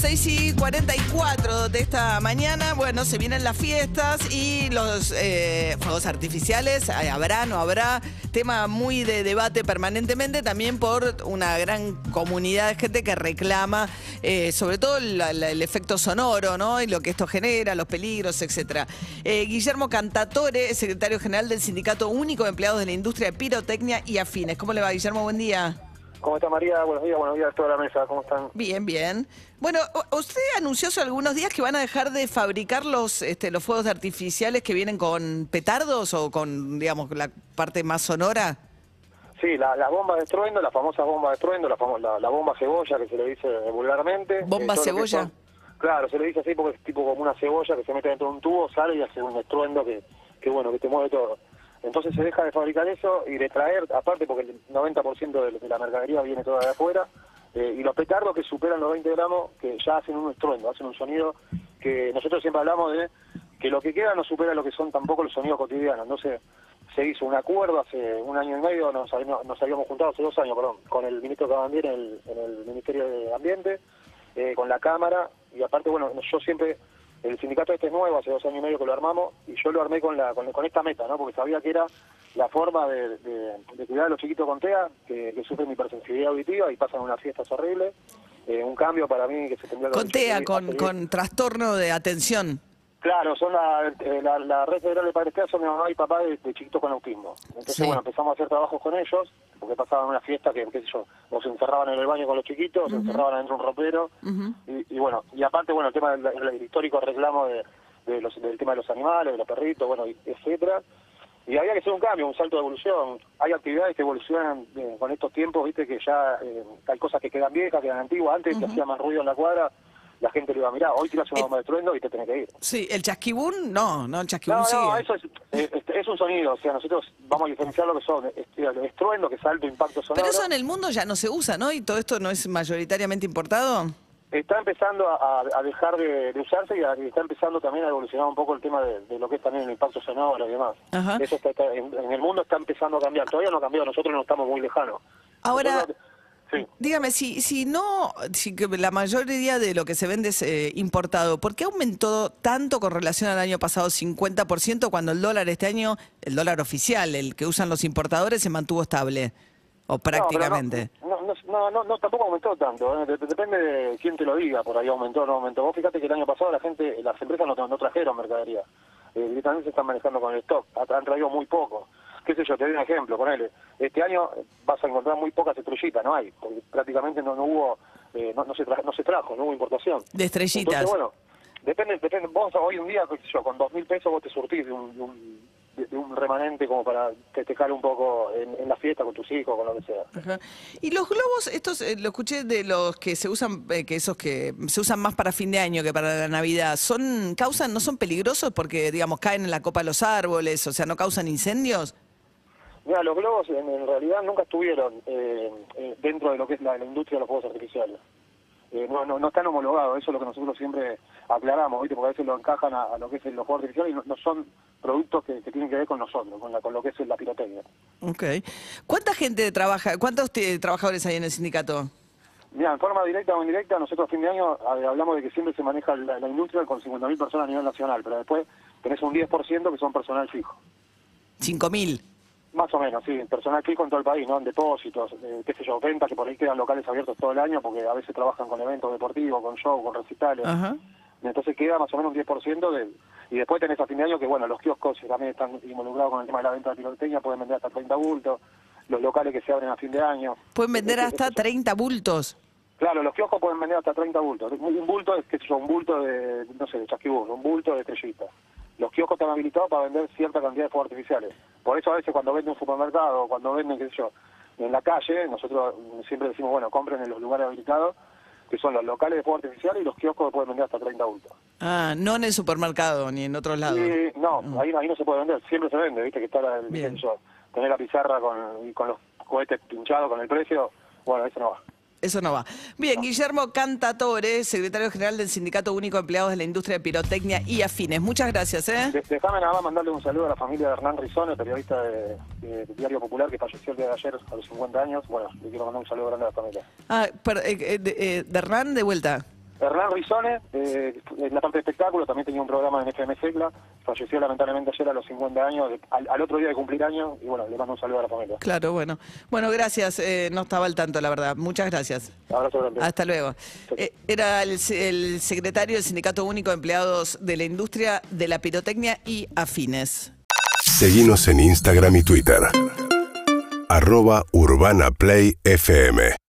6 y 44 de esta mañana, bueno, se vienen las fiestas y los eh, fuegos artificiales, eh, habrá, no habrá, tema muy de debate permanentemente, también por una gran comunidad de gente que reclama, eh, sobre todo el efecto sonoro, ¿no? Y lo que esto genera, los peligros, etcétera. Guillermo Cantatore, secretario general del Sindicato Único de Empleados de la Industria de Pirotecnia y Afines. ¿Cómo le va, Guillermo? Buen día. ¿Cómo está María? Buenos días, buenos días a toda la mesa. ¿Cómo están? Bien, bien. Bueno, usted anunció hace algunos días que van a dejar de fabricar los, este, los fuegos artificiales que vienen con petardos o con, digamos, la parte más sonora. Sí, la- las bombas de estruendo, las famosas bombas de estruendo, la, la, la bomba cebolla que se le dice vulgarmente. ¿Bomba que cebolla? son- claro, se le dice así porque es tipo como una cebolla que se mete dentro de un tubo, sale y hace un estruendo que, que bueno, que te mueve todo. Entonces se deja de fabricar eso y de traer, aparte porque el 90% de, de la mercadería viene toda de afuera, eh, y los petardos que superan los 20 gramos, que ya hacen un estruendo, hacen un sonido que nosotros siempre hablamos de que lo que queda no supera lo que son tampoco los sonidos cotidianos. Entonces se hizo un acuerdo hace un año y medio, nos, nos habíamos juntado hace dos años, perdón, con el ministro Cabandier en el, en el Ministerio de Ambiente, eh, con la Cámara, y aparte, bueno, yo siempre, el sindicato este es nuevo, hace dos años y medio que lo armamos, y yo lo armé con, la, con, con esta meta, ¿no? Porque sabía que era la forma de, de- de cuidar a los chiquitos con TEA, que, que sufren hipersensibilidad auditiva y pasan unas fiestas horribles. Eh, un cambio para mí que se tendría que Con TEA, con, con trastorno de atención. Claro, son la, eh, la, la red federal de padres son mi mamá y papá de, de chiquitos con autismo. Entonces, Sí. bueno, empezamos a hacer trabajos con ellos, porque pasaban una fiesta que, qué sé yo, nos encerraban en el baño con los chiquitos, se encerraban adentro de un ropero, y, y bueno, y aparte, bueno, el tema del el histórico reclamo de, de los, del tema de los animales, de los perritos, bueno, etcétera. Y había que hacer un cambio, un salto de evolución. Hay actividades que evolucionan eh, con estos tiempos, viste, que ya eh, hay cosas que quedan viejas, quedan antiguas. Antes que hacía más ruido en la cuadra, la gente le iba a mirar. Hoy tiras una Eh, bomba de truendo y te tenés que ir. Sí, el chasquibún, no, no, el chasquibún No, sigue. no, eso es, eh, este, es un sonido. O sea, nosotros vamos a diferenciar lo que son. Este, estruendo, que es alto impacto sonoro. Pero eso en el mundo ya no se usa, ¿no? Y todo esto no es mayoritariamente importado. Está empezando a, a dejar de, de usarse y, a- y está empezando también a evolucionar un poco el tema de, de lo que es también el impacto sonoro y demás. Ajá. Eso está, está- en, en el mundo está empezando a cambiar. Todavía no ha cambiado, nosotros no estamos muy lejanos. Ahora- Nosotros- sí. Dígame, si, si no, si la mayoría de lo que se vende es eh, importado, ¿por qué aumentó tanto con relación al año pasado 50% cuando el dólar este año, el dólar oficial, el que usan los importadores, se mantuvo estable? O prácticamente. No, no, no, no, tampoco aumentó tanto. ¿eh? De- de- depende de quién te lo diga, por ahí aumentó o no aumentó. Vos fíjate que el año pasado la gente, las empresas no, no trajeron mercadería. Eh, directamente se están manejando con el stock. Ha- Han traído muy poco. Qué sé yo, te doy un ejemplo, ponele. Este año vas a encontrar muy pocas estrellitas, no hay. Porque prácticamente no, no hubo, eh, no, no, se tra- no se trajo, no hubo importación. De estrellitas. Entonces, bueno, depende, depende. Vos hoy un día, qué sé yo, con dos mil pesos vos te surtís de un, de un, de- de un remanente como para festejar un poco en, en la fiesta con tus hijos, con lo que sea. Ajá. Y los globos, estos eh, lo escuché de los que se usan, eh, que esos que se usan más para fin de año que para la Navidad, son causan, no son peligrosos porque digamos caen en la copa de los árboles, o sea, no causan incendios. Mira, los globos en, en realidad nunca estuvieron eh, eh, dentro de lo que es la, la industria de los juegos artificiales. Eh, no, no, no están homologados, eso es lo que nosotros siempre aclaramos, ¿viste? porque a veces lo encajan a, a lo que es los juegos artificiales y no, no son productos que, que tienen que ver con nosotros, con, la, con lo que es la pirotecnia. Ok. ¿Cuánta gente trabaja, cuántos eh, trabajadores hay en el sindicato? Mira, en forma directa o indirecta, nosotros a fin de año hablamos de que siempre se maneja la, la industria con 50.000 personas a nivel nacional, pero después tenés un 10% que son personal fijo. Cinco mil. Más o menos, sí, personal fijo en todo el país, ¿no? En depósitos, eh, qué sé yo, ventas que por ahí quedan locales abiertos todo el año porque a veces trabajan con eventos deportivos, con show, con recitales. Ajá. Entonces queda más o menos un 10% del... Y después tenés a fin de año que, bueno, los kioscos también están involucrados con el tema de la venta de pirotecnia, pueden vender hasta 30 bultos, los locales que se abren a fin de año. Pueden vender hasta eh, 30 bultos. Claro, los kioscos pueden vender hasta 30 bultos. Un bulto es, qué sé yo, un bulto de, no sé, de chasquibur, un bulto de estrellitas. Los kioscos están habilitados para vender cierta cantidad de fuegos artificiales. Por eso a veces cuando venden un supermercado, cuando venden, qué sé yo, en la calle, nosotros siempre decimos, bueno, compren en los lugares habilitados, que son los locales de fuegos artificiales y los kioscos que pueden vender hasta 30 bultos. Ah, no en el supermercado ni en otros lados. Y no, ahí, ahí no se puede vender, siempre se vende, viste que está el, Bien. tener la pizarra con, y con los cohetes pinchados con el precio, bueno, eso no va. Eso no va. Bien, Guillermo Cantatore, secretario general del Sindicato Único de Empleados de la Industria de Pirotecnia y Afines. Muchas gracias, ¿eh? De- Dejame nada más mandarle un saludo a la familia de Hernán Rizone, periodista de, de Diario Popular que falleció el día de ayer a los 50 años. Bueno, le quiero mandar un saludo grande a la familia. Ah, per- eh, eh, de, eh, de Hernán, de vuelta. Hernán Rizone, eh, en la parte de espectáculo, también tenía un programa en FM Secla, falleció lamentablemente ayer a los 50 años, de- al, al otro día de cumplir años, y bueno, le mando un saludo a la familia. Claro, bueno. Bueno, gracias. eh, no estaba al tanto, la verdad. Muchas gracias. Abrazo grande. Hasta luego. Eh, era el, se- el secretario del Sindicato Único de Empleados de la Industria de la Pirotecnia y Afines. Seguinos en Instagram y Twitter. Arroba Urbana Play FM.